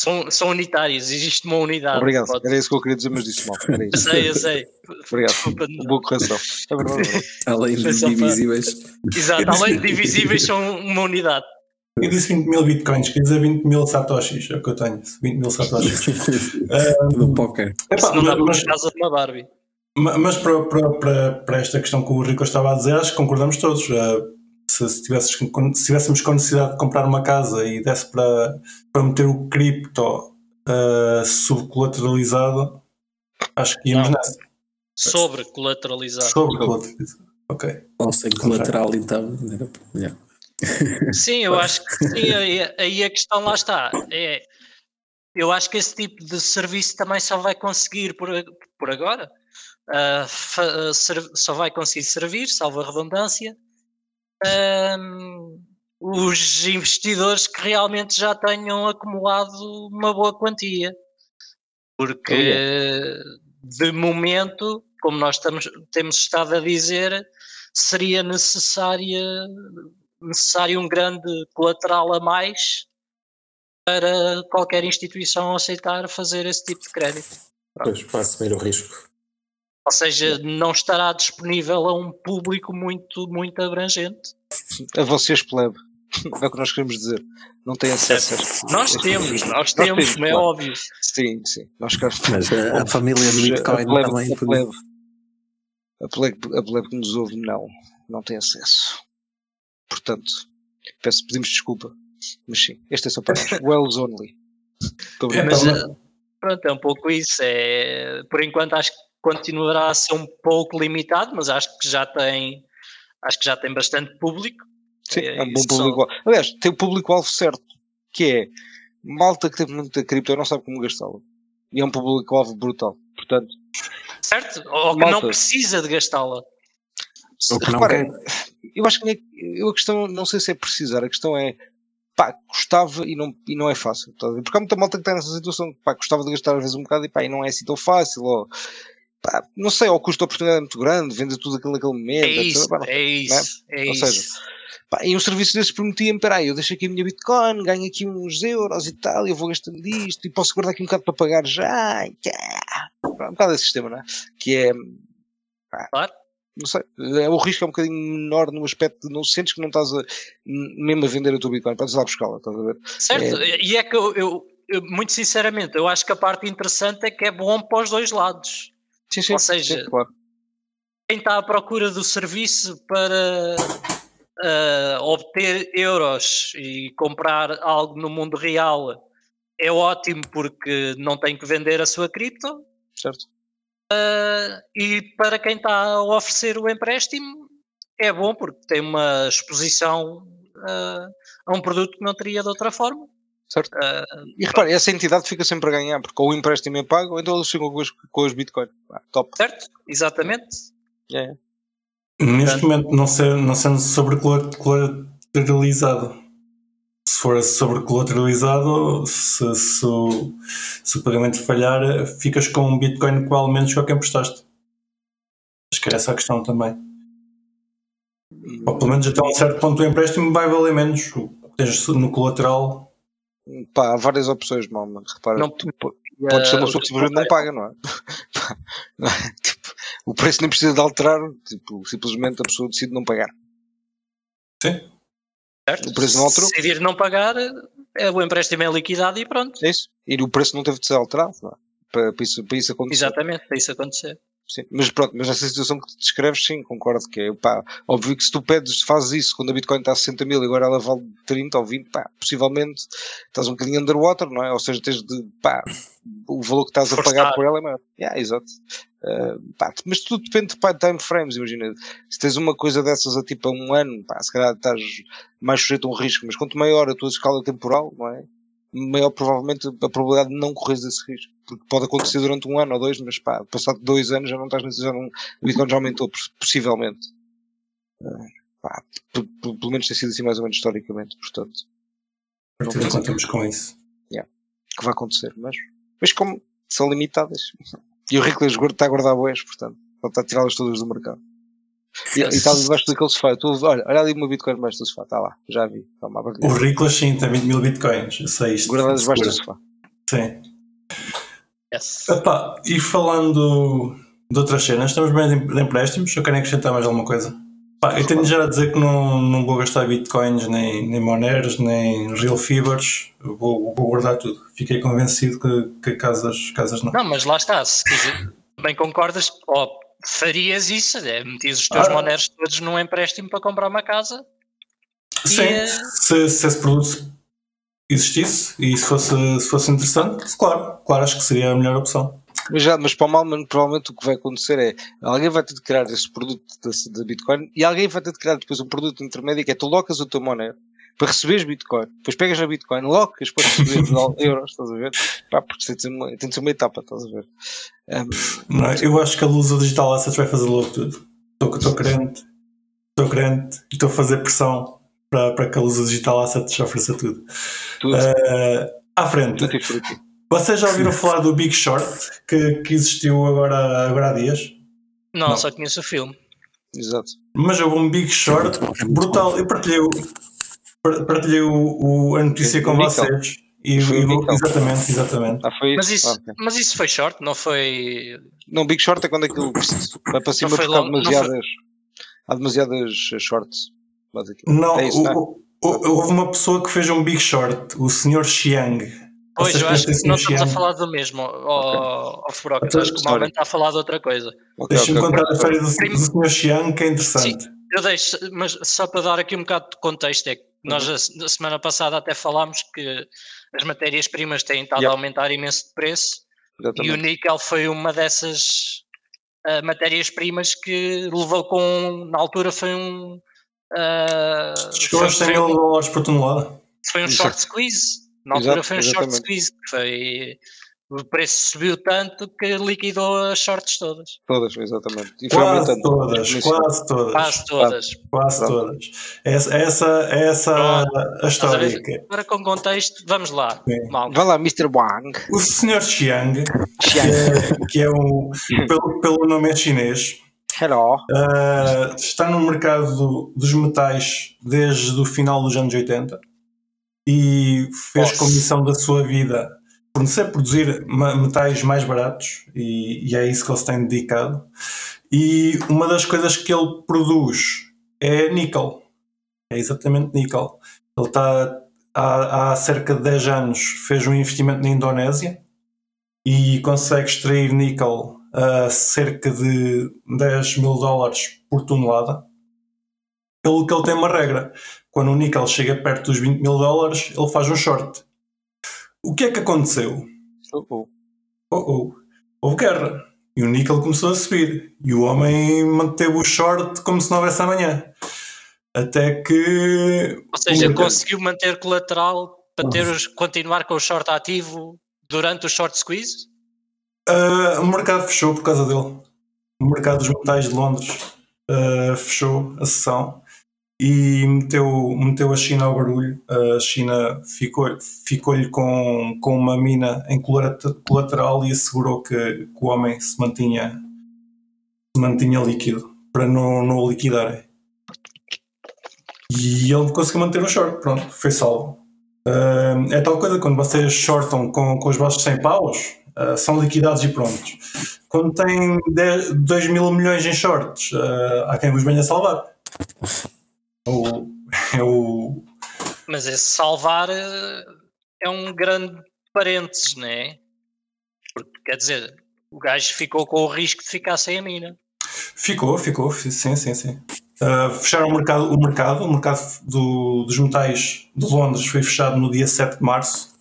São, são unitários, existe uma unidade. Obrigado. Pode- Era isso que eu queria dizer, mas disse mal. Era Eu isso. sei, eu sei. Obrigado. Desculpa, Boa correção. É verdade. é. *laughs* Além de para- divisíveis. Exato, *laughs* além de divisíveis, são uma unidade. Eu disse 20 mil bitcoins, quer dizer 20 mil satoshis, é o que eu tenho. 20 mil satoshis. *laughs* no póquer. Epá, não dá para mas, uma casa de uma Barbie. mas para, para, para, para esta questão que o Rico estava a dizer, acho que concordamos todos. Uh, se, se, tivesses, se tivéssemos com necessidade de comprar uma casa e desse para, para meter o cripto uh, subcolateralizado, acho que íamos Não. nessa. Sobre colateralizar. Sobrecolateralizado. Ok. Ou sem colateral, então. yeah. *laughs* Sim, eu acho que sim, aí, a questão lá está. É, eu acho que esse tipo de serviço também só vai conseguir por, a- por agora. ser- só vai conseguir servir, salvo a redundância, ahm, os investidores que realmente já tenham acumulado uma boa quantia. Porque de momento, como nós estamos, temos estado a dizer, seria necessária necessário um grande colateral a mais para qualquer instituição aceitar fazer esse tipo de crédito. Pois, para assumir o risco. Ou seja, não estará disponível a um público muito, muito abrangente. A vocês, plebe. É o que nós queremos dizer. Não têm acesso a Nós temos, nós temos, como é claro. óbvio. Sim, sim. Nós queremos. Mas a, a *laughs* família do Bitcoin a plebe, também. a plebe, a plebe, a plebe que nos ouve, não. Não tem acesso. Portanto, peço, pedimos desculpa. Mas sim, este é só para nós. *laughs* Wells only. Mas Então, eh, pronto, é um pouco isso. É, por enquanto acho que continuará a ser um pouco limitado, mas acho que já tem acho que já tem bastante público. Sim, É é um bom isso só. público-alvo. Aliás, tem o público-alvo certo, que é malta que tem muita cripto e não sabe como gastá-la. E é um público-alvo brutal. Portanto, Certo? Ou que Malta. não precisa de gastá-la. Que reparem, eu acho que nem, eu a questão não sei se é precisar, a questão é pá, gostava e não, e não é fácil. tá? Porque há muita malta que está nessa situação, pá, gostava de gastar às vezes um bocado e pá, e não é assim tão fácil, ou pá, não sei, ou o custo de oportunidade é muito grande, vende tudo aquilo naquele momento, É etc. isso, Pá, não- é isso, é Ou isso. seja, Pá, e um serviço desses prometia-me, peraí, eu deixo aqui a minha Bitcoin, ganho aqui uns euros e tal, e eu vou gastando disto, e posso guardar aqui um bocado para pagar já. Pá, um bocado esse sistema, não é? Que é, pá, Claro. não sei, é, o risco é um bocadinho menor no aspecto de não sentes que não estás a, mesmo a vender a tua Bitcoin, podes lá buscá-la, estás a ver? Certo? E é que eu, eu- eu, muito sinceramente, eu acho que a parte interessante é que é bom para os dois lados. Sim, sim, Ou seja, sim, claro. Quem está à procura do serviço para ah, obter euros e comprar algo no mundo real é ótimo porque não tem que vender a sua cripto. certo? E para quem está a oferecer o empréstimo é bom porque tem uma exposição ah, a um produto que não teria de outra forma. Certo. Ah, E repare, essa entidade fica sempre a ganhar, porque ou o empréstimo é pago, ou então eles ficam com as, com as Bitcoin. Ah, top. certo? Exatamente. É. Neste momento, não, ser, não sendo sobrecolateralizado. Se for sobrecolateralizado, se, se, o, se o pagamento falhar, ficas com um Bitcoin que vale menos que o que emprestaste. Acho que é essa a questão também. Ou pelo menos até um certo ponto o empréstimo vai valer menos. O que tens no colateral. Pá, há várias opções, mal, mas repara, Não- tu po- pode ser uma Ah, pessoa que simplesmente não paga, é? Não é? *laughs* Tipo, o preço nem precisa de alterar, tipo, simplesmente a pessoa decide não pagar. Sim. certo? O preço não alterou. Se decidir não pagar, é, o empréstimo é liquidado e pronto. É isso? E o preço não teve de ser alterado, não é? Para, para isso, para isso acontecer. Exatamente, para isso acontecer. Sim. Mas pronto, mas essa situação que tu descreves, sim, concordo que é, pá, óbvio que se tu pedes, fazes isso quando a Bitcoin está a 60 mil e agora ela vale 30 ou 20, pá, possivelmente estás um bocadinho underwater, não é? Ou seja, tens de, pá, o valor que estás a pagar por ela é maior. Yeah, exato. Uh, pá, mas tudo depende de time frames, imagina. Se tens uma coisa dessas a tipo a um ano, pá, se calhar estás mais sujeito a um risco, mas quanto maior a tua escala temporal, não é? Maior provavelmente a probabilidade de não correres esse risco. Porque pode acontecer durante um ano ou dois, mas pá, passado dois anos já não estás nesse, já não, o Bitcoin já aumentou, poss- possivelmente. Uh, pá, pelo menos tem sido assim mais ou menos historicamente, portanto, de contamos com isso. que vai acontecer, mas, mas como são limitadas. E o Rickles está a guardar boés, portanto, está a tirá-las todas do mercado. E, e está debaixo daquele sofá. Eu a- olha, olha ali uma Bitcoin debaixo do sofá, está lá, já vi. Toma, a O Riclas sim, tem 20 mil bitcoins. Eu sei isto. Guardadas debaixo do sofá. Sim. Yes. Epá, e falando de outras cenas, estamos bem de empréstimos ou querem acrescentar mais alguma coisa? Pá, eu tenho já a dizer que não, não vou gastar bitcoins, nem, nem moneros, nem real fibers. Vou, vou guardar tudo. Fiquei convencido que, que casas, casas não. Não, mas lá está. Se quiser, bem concordas, ó, farias isso, é, metias os teus Ah. moneros todos num empréstimo para comprar uma casa. Sim, E, eh, se, se esse produto existisse e se fosse, se fosse interessante, claro, claro, acho que seria a melhor opção. Mas, já, mas para o Malman, provavelmente o que vai acontecer é alguém vai ter de criar esse produto de, de Bitcoin e alguém vai ter de criar depois um produto intermédio que é tu locas o teu Monero para receberes Bitcoin, depois pegas a Bitcoin, locas para receber euros, estás a ver? Pá, porque tem de ser uma, tem de ser uma etapa, estás a ver? Um, Não é? Eu acho que a luz do Digital Assets vai fazer logo tudo. Estou crente, estou crente e estou a fazer pressão para, para que a luz do Digital Assets ofereça tudo. tudo, Eh, à frente, tudo vocês já ouviram falar do Big Short que, que existiu agora, agora há dias? não, Não. só conheço o filme. Exato. Mas houve um Big Short brutal. Eu partilhei, partilhei o, o- a notícia com vocês. E, Foi e vou- exatamente, exatamente. Ah, foi Mas isso? isso, Ah, ok. mas isso foi short, não foi. Não, Big Short é quando aquilo vai para cima foi porque há demasiadas, há demasiadas shorts. basicamente. Não, é isso, não é? o- o- houve uma pessoa que fez um Big Short, o Sr. Xiang. Pois, eu acho que não estamos a falar do mesmo, ó off Brokers. Então, Acho que o. Malman está a falar de outra coisa. Ok, Deixa-me ok, contar ok. a história do, do Sr. Xiang, que é interessante. Eu deixo, mas só para dar aqui um bocado de contexto, é que nós Uhum. a se- na semana passada até falámos que as matérias-primas têm estado Yep. a aumentar imenso de preço e o Exatamente. níquel foi uma dessas ah, matérias-primas que levou com, na altura foi um ah, Chegou foi, aos 100 foi mil um, dólares por tonelada. foi um Exato. short squeeze. Na altura Exato, foi um short exatamente. squeeze, que foi o preço subiu tanto que liquidou as shorts todas. Todas, exatamente. E foi Quase todas, quase todas. Quase todas. Quase todas. Essa, essa, essa a história. que- Agora com contexto, vamos lá. Vai lá, Mr. Wang. O Sr. Xiang, que Xiang. é, que é um, pelo, pelo nome é chinês, Hello. ah, está no mercado do- dos metais desde o final dos anos 80 e fez Nossa. como missão da sua vida fornecer, produzir metais mais baratos e, e é isso que ele se tem dedicado. E uma das coisas que ele produz é níquel. É exatamente níquel. Ele está há, há cerca de 10 anos fez um investimento na Indonésia e consegue extrair níquel a cerca de 10 mil dólares por tonelada. Pelo que ele tem uma regra: quando o níquel chega perto dos 20 mil dólares, ele faz um short. O que é que aconteceu? Oh, oh. Oh, oh. Houve guerra. E o níquel começou a subir. E o homem manteve o short como se não houvesse amanhã. Até que. Ou seja, conseguiu manter colateral para ter os, continuar com o short ativo durante o short squeeze? Ah, o mercado fechou por causa dele. O mercado dos metais de Londres ah, fechou a sessão e meteu, meteu a China ao barulho. A China ficou- ficou-lhe com, com uma mina em colateral e assegurou que, que o homem se mantinha, se mantinha líquido para não, não o liquidarem. E ele conseguiu manter o short, pronto, foi salvo. Ah, é tal coisa, quando vocês shortam com, com os vossos 100 paus, ah, são liquidados e prontos. Quando tem 2 mil milhões em shorts, ah, há quem vos venha salvar. O, é o, Mas esse salvar eh, é um grande parênteses, não é? Porque quer dizer, o gajo ficou com o risco de ficar sem a mina. ficou, ficou, sim, sim, sim. Ah, fecharam o mercado, o mercado, o mercado do- dos metais de Londres foi fechado no dia 7 de março.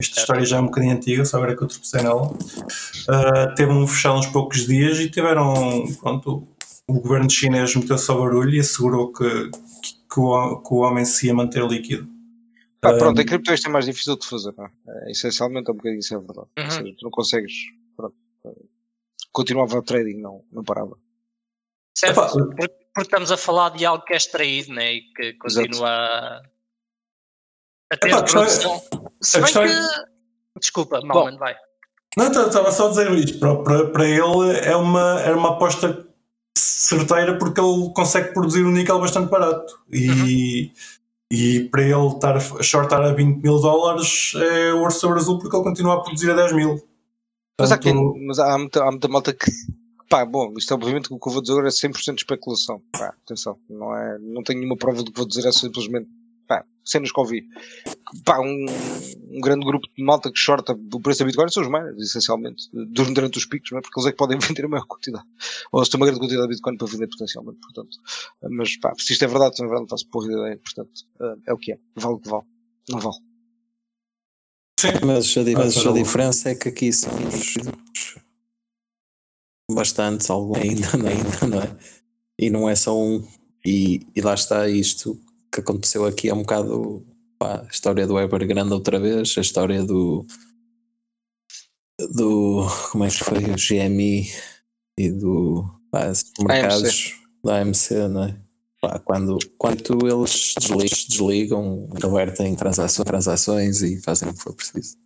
Esta história já é um bocadinho antiga, só agora que eu tropecei nela. Ah, teve um fechado uns poucos dias e tiveram, pronto, o governo chinês meteu-se ao barulho e assegurou que, que, o, que o homem se ia manter líquido. Ah, pronto, a cripto isto é mais difícil de fazer. Não é? É, essencialmente é um bocadinho isso é verdade. Uhum. Ou seja, tu não consegues. Pronto, continuava o trading, não, não parava. Certo? Epá, Porque, porque estamos a falar de algo que é extraído, né? E que continua a, a ter Epá, a questão é- produção. Se bem questão que. é- Desculpa, Malman, vai. Não, estava só a dizer isto. Para, para, para ele é uma, era uma aposta certeira porque ele consegue produzir um níquel bastante barato. E, e para ele estar a shortar a 20 mil dólares é ouro sobre azul porque ele continua a produzir a 10 mil. Mas, há, Portanto, quem, mas há, muita, há muita malta que pá, bom, isto obviamente o que eu vou dizer agora é 100% de especulação. Pá, atenção, não, é, não tenho nenhuma prova do que vou dizer, é simplesmente pá, cenas que ouvi. Pá, um, um grande grupo de malta que shorta o preço da Bitcoin são os miners, essencialmente, durante os picos, não é? porque eles é que podem *laughs* vender a maior quantidade, ou se tem uma grande quantidade de Bitcoin para vender potencialmente, portanto. Mas pá, se isto é verdade, se não é verdade, não faço porra de ideia, portanto, é o que é, vale o que vale, não vale. Sim. Mas a, mas a diferença é que aqui somos bastantes, algum ainda, ainda, não é? E não é só um. E, e lá está isto que aconteceu aqui é um bocado pá, a história do Evergrande outra vez, a história do do como é que foi o GMI e do pá, mercados da AMC, não é? Pá, quando, quando eles desligam, desligam revertem transações, transações e fazem o que for preciso.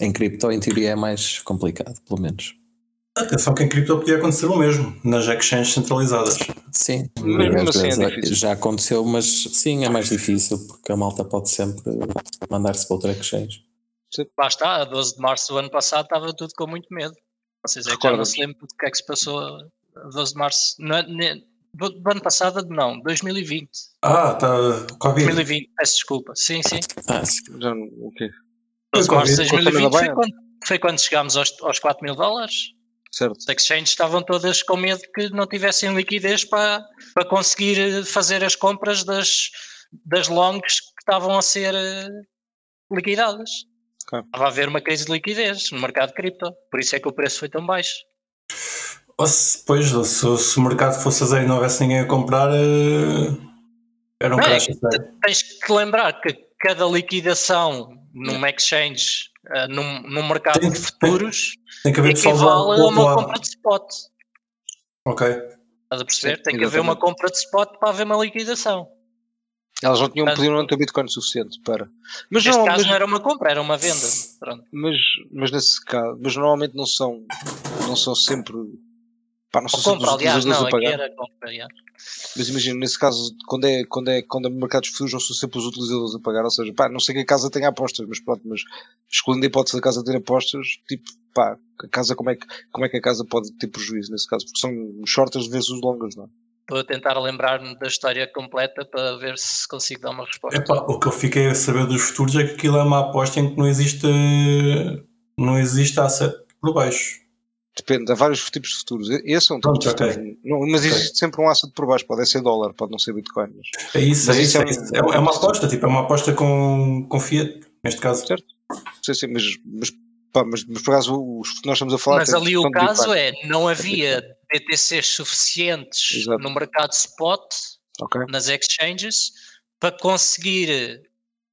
Em cripto, em teoria, é mais complicado, pelo menos. Atenção que em cripto podia acontecer o mesmo, nas exchanges centralizadas. Sim, mesmo assim é já aconteceu, mas sim, é mais difícil porque a malta pode sempre mandar-se para outra exchange. Lá está, a 12 de março do ano passado estava tudo com muito medo. Vocês é que já não se lembram do que é que se passou a 12 de março. Não, é, do ano passado, não, 2020. Ah, está. Covid. 2020, peço desculpa. Sim, sim. Ah, sim. Já, o quê? 12 de março de 2020 foi quando, foi quando chegámos aos, aos 4 mil dólares. Certo. As exchanges estavam todas com medo que não tivessem liquidez para, para conseguir fazer as compras das, das longs que estavam a ser eh, liquidadas. Okay. Estava a haver uma crise de liquidez no mercado de cripto, por isso é que o preço foi tão baixo. Ou se, pois, se, se o mercado fosse a zero e não houvesse ninguém a comprar, uh, era um não, crash. É, tens que lembrar que cada liquidação numa exchange uh, num, num mercado tem, de futuros tem, tem que equivale a uma compra de spot. Ok. Estás a perceber? Sim, tem que haver uma compra de spot para haver uma liquidação. Elas não tinham, podido não ter Bitcoin suficiente para. Mas Neste não, caso mas, não era uma compra, era uma venda. Pronto. Mas, mas nesse caso, mas normalmente não são, não são sempre Pá, não sei compra, aliás, não, aqui era compra, yeah. Mas imagina, nesse caso, quando é, quando é, quando é mercados futuros, não são sempre os utilizadores a pagar, ou seja, pá, não sei que a casa tenha apostas, mas pronto, mas excluindo a hipótese da casa ter apostas, tipo, pá, a casa, como é que, como é que a casa pode ter prejuízo nesse caso? Porque são shortas vezes os longas, não é? Estou a tentar lembrar-me da história completa para ver se consigo dar uma resposta. Epá, o que eu fiquei a saber dos futuros é que aquilo é uma aposta em que não existe, não existe asset por baixo. Depende, há vários tipos de futuros. Esse é um tipo de futuro. Okay. Não, mas okay. existe sempre um asset por baixo, pode ser dólar, pode não ser Bitcoin. Mas... É isso, mas é, isso, é, é, é, uma aposta, tipo, é uma aposta com, com Fiat, neste caso. Certo. Sim, sim, mas, mas, pá, mas, mas por acaso os que nós estamos a falar. Mas ali o caso é, não havia BTCs suficientes Exato. no mercado spot, okay. nas exchanges, para conseguir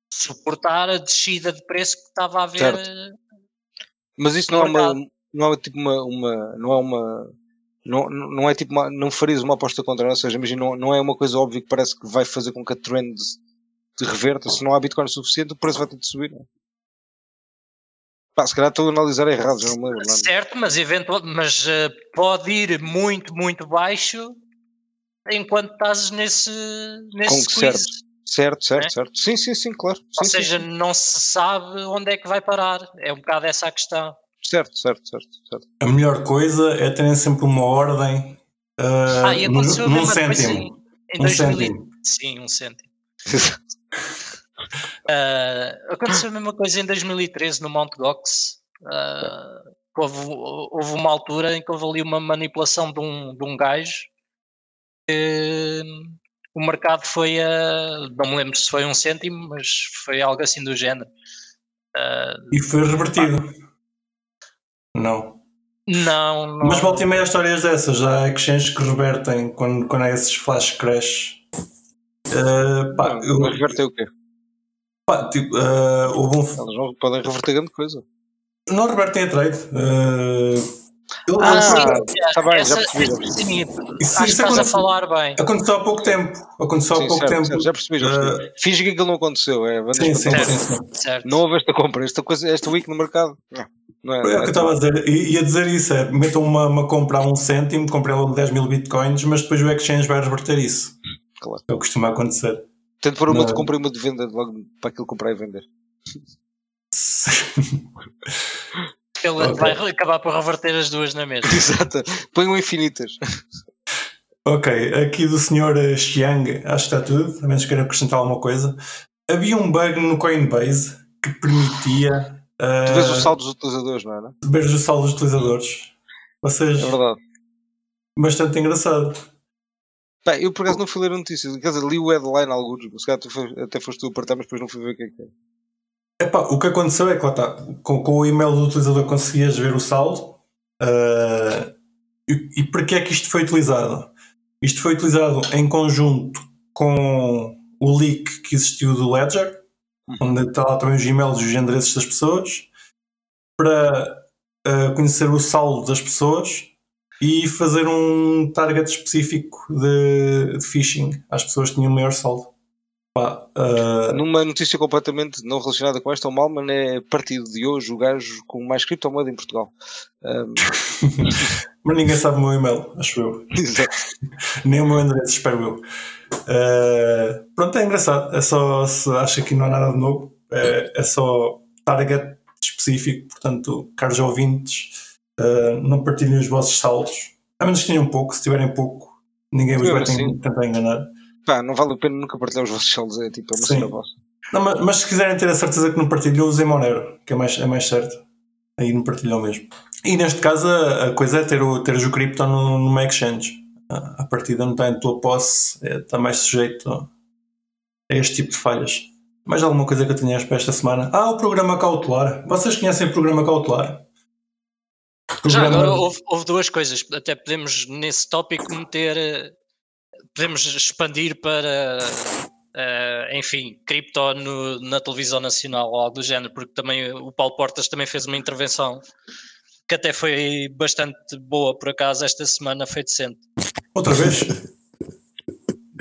suportar a descida de preço que estava a haver. Certo. Mas isso não é uma, não é tipo uma, uma não é uma não, não é tipo uma, não farias uma aposta contra, ou seja, imagina, não, não é uma coisa óbvia que parece que vai fazer com que a trend te reverta, se não há Bitcoin suficiente, o preço vai ter de subir. Não? É? Pá, se calhar estou a analisar errado, já não me lembro. Certo, mas, eventual, mas uh, pode ir muito, muito baixo enquanto estás nesse, nesse com certo, certo, certo, é? certo. Sim, sim, sim, claro. Ou sim, seja, sim, não se sabe onde é que vai parar. É um bocado essa a questão. Certo, certo, certo, certo. A melhor coisa é terem sempre uma ordem uh, ah, e aconteceu num, num cêntimo. Em, em um 2000, cêntimo. Sim, um cêntimo. uh, aconteceu a mesma coisa em 2013 no Mount Gox. Uh, houve, houve, uma altura em que houve ali uma manipulação de um, de um gajo que o mercado foi a. Não me lembro se foi um cêntimo, mas foi algo assim do género. Uh, e foi revertido. Não. Não, não. Mas volta e meia histórias dessas, já há exchanges que revertem quando, quando há esses flash crash. Uh, pá, eu, revertem o quê? Pá, tipo, uh, houve um... Eles não podem reverter grande coisa. Não revertem a trade. Uh, eu, ah, está bem, essa, já percebi. Já percebi. Isso, isso estás a falar bem. Aconteceu há pouco tempo. Aconteceu sim, há pouco certo, tempo. Certo, já percebi, já percebi. Uh, Finge que aquilo não aconteceu. É, sim, sim, sim, sim, certo. Não houve esta compra, esta, coisa, esta week no mercado. Não. Não é, é, é o que eu estava a dizer, ia dizer isso, é metam uma, uma compra a um cêntimo, comprei logo 10 mil bitcoins, mas depois o exchange vai reverter isso. Claro. É o que costuma acontecer. Tento pôr uma de compra e uma de venda logo para aquilo comprar e vender. *laughs* Ele Ok. vai acabar por reverter as duas na mesma. *laughs* Exato. Ponham infinitas. Ok, aqui do senhor Xiang, acho que está tudo, a menos queira acrescentar alguma coisa. Havia um bug no Coinbase que permitia Tu vês o saldo dos utilizadores, não é? não? ver o saldo dos utilizadores. Ou seja, É verdade. bastante engraçado. Bem, eu por acaso não fui ler a notícia. Quer dizer, li o headline alguns. Se calhar até foste tu a partir, mas depois não fui ver o que é que é. Epá, o que aconteceu é que lá está, com, com o e-mail do utilizador conseguias ver o saldo. eh, e, e para que é que isto foi utilizado? Isto foi utilizado em conjunto com o leak que existiu do Ledger, onde está lá também os e-mails e os endereços das pessoas, para eh, conhecer o saldo das pessoas e fazer um target específico de, de phishing às pessoas que tinham o maior saldo. Pá, eh, Numa notícia completamente não relacionada com esta, o Malman é partido de hoje o gajo com mais criptomoeda em Portugal. *laughs* Ahm, Mas ninguém sabe o meu e-mail, acho eu. exato. *laughs* Nem o meu endereço, espero eu. Eh, pronto, é engraçado. É só se acha que não há nada de novo. É, é só target específico. Portanto, caros ouvintes, eh, não partilhem os vossos saldos. A menos que tenham pouco. Se tiverem pouco, ninguém vos vai ten- assim. tentar enganar. Pá, não vale a pena nunca partilhar os vossos saldos, é tipo é uma cena vossa. Não, mas, mas se quiserem ter a certeza que não partilham, usem Monero, que é mais, é mais certo. Aí não partilham mesmo. E neste caso, a, coisa é ter o, teres o cripto no, numa exchange. A, a partida não está em tua posse, é, está mais sujeito a este tipo de falhas. Mais alguma coisa que eu tenhas para esta semana? Ah, o programa cautelar. Vocês conhecem o programa cautelar? Já Programa- agora houve, houve duas coisas. Até podemos nesse tópico meter. eh, Podemos expandir para. Eh, enfim, cripto no- na televisão nacional ou algo do género, porque também o Paulo Portas também fez uma intervenção que até foi bastante boa por acaso esta semana, foi decente. Outra vez?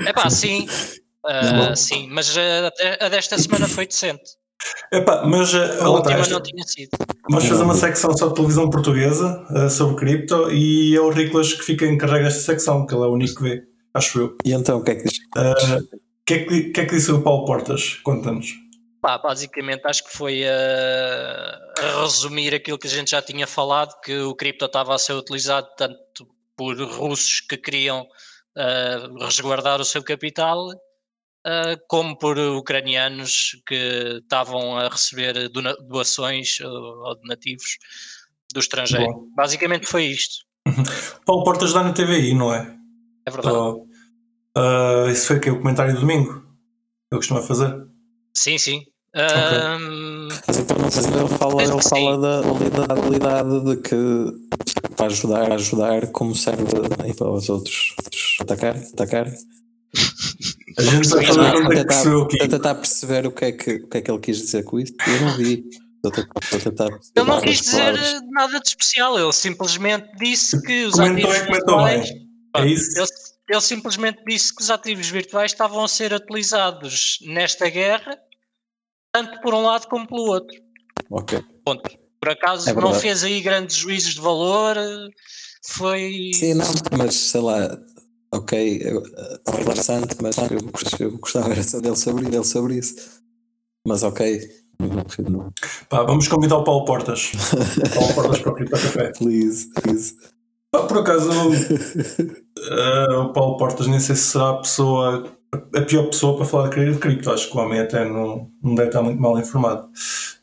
É pá, sim, *laughs* eh, sim, mas até a desta semana foi decente. Epá, mas eh, A última esta- não tinha sido. Vamos fazer uma secção só de televisão portuguesa eh, sobre cripto e é o Riclas que fica encarregue desta secção, que ele é o único que vê, acho eu. E então o que é que diz? O que, é que, que é que disse o Paulo Portas? Conta-nos. Pá, basicamente acho que foi a, a resumir aquilo que a gente já tinha falado, que o cripto estava a ser utilizado tanto por russos que queriam ah, resguardar o seu capital, ah, como por ucranianos que estavam a receber doações ah, ou donativos do estrangeiro. Bom. Basicamente foi isto, Paulo Portas dá na TVI, não é? é verdade. Ah, isso foi que o comentário de domingo. Ele costuma fazer. Sim, sim. Mas então não sei, ele fala, ele fala da, da habilidade de que para ajudar, ajudar como serve aí para os outros atacar, atacar. A gente vai fazer conta que percebeu aqui. a tentar perceber o que, é que, o que é que ele quis dizer com isso. Eu não vi. Estou a tentar- estou Ele não quis dizer palavras. nada de especial, ele simplesmente disse que os Comentou ativos é que comentou virtuais. bem. É isso? Ele, ele simplesmente disse que os ativos virtuais estavam a ser utilizados nesta guerra, tanto por um lado como pelo outro. Ok. Ponto. Por acaso É não fez aí grandes juízos de valor, foi. Sim, não, mas sei lá, ok, eu- é interessante, mas eu, eu gostava era só dele sobre, dele sobre isso. Mas ok, não, não, Pá, vamos convidar o Paulo Portas. *laughs* Paulo Portas para o Café. please, please. Por acaso, ah, o Paulo Portas nem sei se será a pessoa, a pior pessoa para falar de cripto. Acho que o homem até não, não deve estar muito mal informado.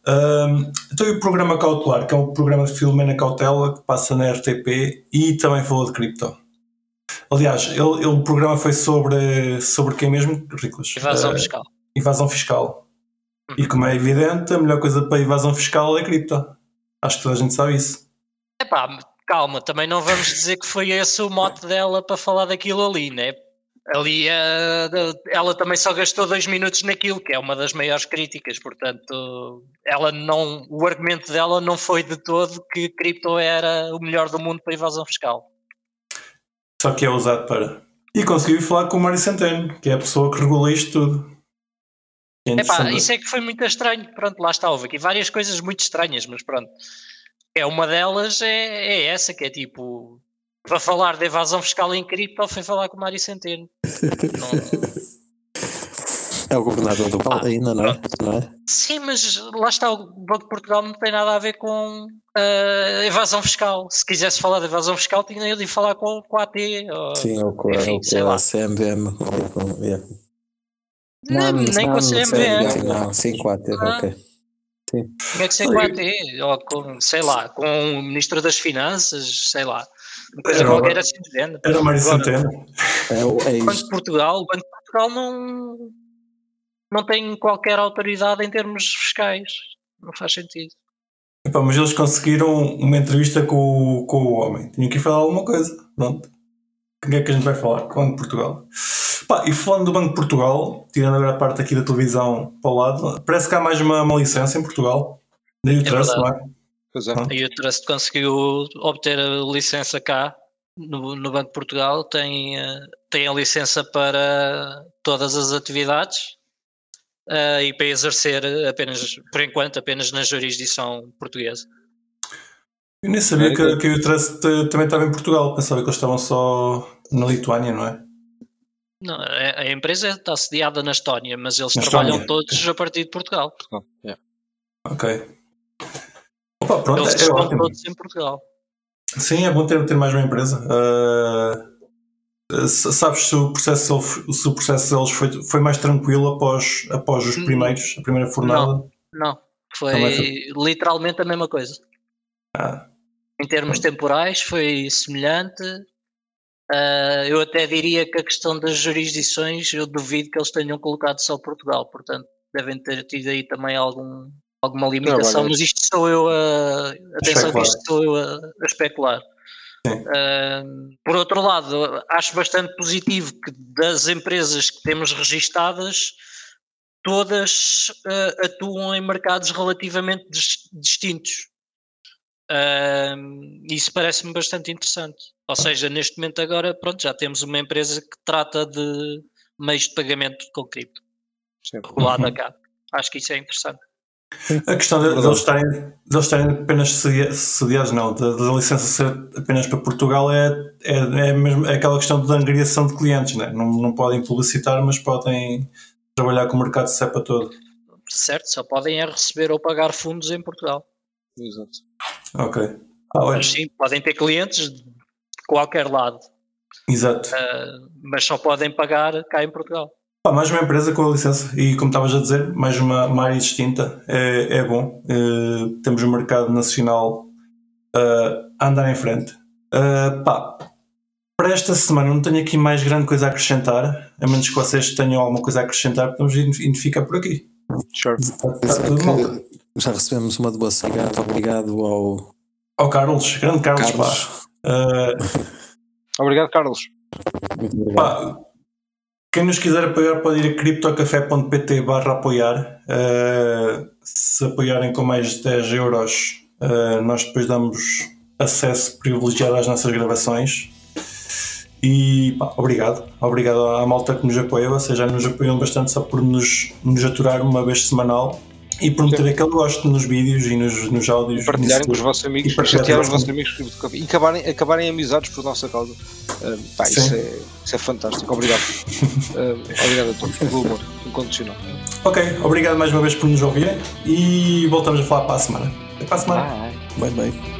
Ahm, então, e o programa Cautelar, que é um programa de Filomena Cautela que passa na RTP e também falou de cripto. Aliás, ele, ele- o programa foi sobre, sobre quem mesmo? Riclas. Evasão Ah, fiscal. evasão fiscal. E como é evidente, a melhor coisa para evasão fiscal é cripto. Acho que toda a gente sabe isso. Epá, calma, também não vamos dizer que foi esse o mote dela para falar daquilo ali, né? Ali eh, ela também só gastou dois minutos naquilo, que é uma das maiores críticas, portanto, ela não, o argumento dela não foi de todo que cripto era o melhor do mundo para evasão fiscal. Só que é usado para. E consegui falar com o Mário Centeno, que é a pessoa que regula isto tudo. É Epá, isso é que foi muito estranho. Pronto, lá está, houve aqui várias coisas muito estranhas, mas pronto. É uma delas, é, é essa, que é tipo, para falar de evasão fiscal em cripto, foi falar com o Mário Centeno. Não- *laughs* É o governador do Paulo ainda, não é? não é? Sim, mas lá está, o Banco de Portugal não tem nada a ver com uh, evasão fiscal. Se quisesse falar de evasão fiscal, tinha de falar com, com a AT. Ou, Sim, ou com, enfim, ou com a CMVM. ou com- yeah. Nem, nem com a não, CMVM. Não, sim, com a AT, Ah. ok. Como é que ser com a AT? Ou com, sei lá, com o Ministro das Finanças, sei lá. Uma coisa Era- qualquer assim de género. Era Mário Centeno. É, o- é O Banco isto. de Portugal, o Banco de Portugal não, não tem qualquer autoridade em termos fiscais. Não faz sentido. Epá, mas eles conseguiram uma entrevista com, o- com o homem. Tinham que ir falar alguma coisa. Pronto. O que é que a gente vai falar? Com o Banco de Portugal. Pá, e falando do Banco de Portugal, tirando agora a parte aqui da televisão para o lado, parece que há mais uma, uma licença em Portugal. Daí o trust, não é? Pois é. Ah. E o Trust conseguiu obter a licença cá no, no Banco de Portugal, tem, eh, tem a licença para todas as atividades eh, e para exercer apenas, por enquanto, apenas na jurisdição portuguesa. Eu nem sabia É, que, que o trust eh, também estava em Portugal. Pensava que eles estavam só na Lituânia, não é? Não, a, empresa está sediada na Estónia, mas eles Na trabalham Estónia. todos a partir de Portugal. Portugal, yeah. Ok. Opa, pronto, Eles é, estão ótimo. todos em Portugal. Sim, é bom ter, ter mais uma empresa. S- sabes se o processo, se o processo deles foi, foi mais tranquilo após, após os Hum, primeiros, a primeira fornada? Não, foi Não é literalmente a mesma coisa. Ah, Em termos temporais, foi semelhante. Ah, eu até diria que a questão das jurisdições, eu duvido que eles tenham colocado só Portugal, portanto, devem ter tido aí também algum, alguma limitação, mas isto sou eu a. Atenção, que especular. isto sou eu a, a especular. Ah, por outro lado, acho bastante positivo que das empresas que temos registadas, todas ah, atuam em mercados relativamente dis- distintos. Isso parece-me bastante interessante. Ou seja, neste momento agora, pronto, já temos uma empresa que trata de meios de pagamento com cripto, regulada *laughs* cá. Acho que isso é interessante. a questão de, de eles estarem, de eles estarem apenas sedi- sediados, não, da da licença ser apenas para Portugal é, é, é, mesmo, é aquela questão de angariação de clientes, né? não, não podem publicitar, mas podem trabalhar com o mercado de cepa todo. Certo? Só podem é receber ou pagar fundos em Portugal. Exato. Ok. Ah, Mas sim, podem ter clientes de qualquer lado, exato. ah, mas só podem pagar cá em Portugal. Pá, mais uma empresa com a licença e como estavas a dizer, mais uma, uma área distinta é, é bom. Eh, temos o mercado nacional eh, a andar em frente. Eh, pá, para esta semana não tenho aqui mais grande coisa a acrescentar, a menos que vocês tenham alguma coisa a acrescentar, podemos identificar por aqui. Sure. Está, está tudo bom. Já recebemos uma doação. Obrigado, obrigado ao Ao Carlos, grande Carlos, Carlos. pá. Eh, *laughs* Obrigado, Carlos. Muito obrigado. Pá, quem nos quiser apoiar pode ir a criptocafé.pt barra apoiar. Uh, se apoiarem com mais de 10 euros, uh, nós depois damos acesso privilegiado às nossas gravações. E pá, obrigado. Obrigado à malta que nos apoia. Vocês já nos apoiam bastante só por nos, nos aturar uma vez semanal e por meter aquele gosto nos vídeos e nos, nos áudios. Partilharem com os vossos amigos, E chatear os os vossos amigos e acabarem, acabarem amizades por nossa causa. Ah, pá, isso, Sim. é, isso é fantástico. Obrigado. *laughs* Ah, obrigado a todos pelo amor incondicional. Ok, obrigado mais uma vez por nos ouvirem e voltamos a falar para a semana. Até para a semana. Bem, bem.